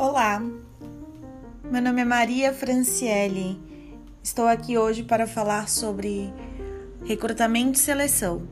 Olá, meu nome é Maria Franciele. Estou aqui hoje para falar sobre recrutamento e seleção.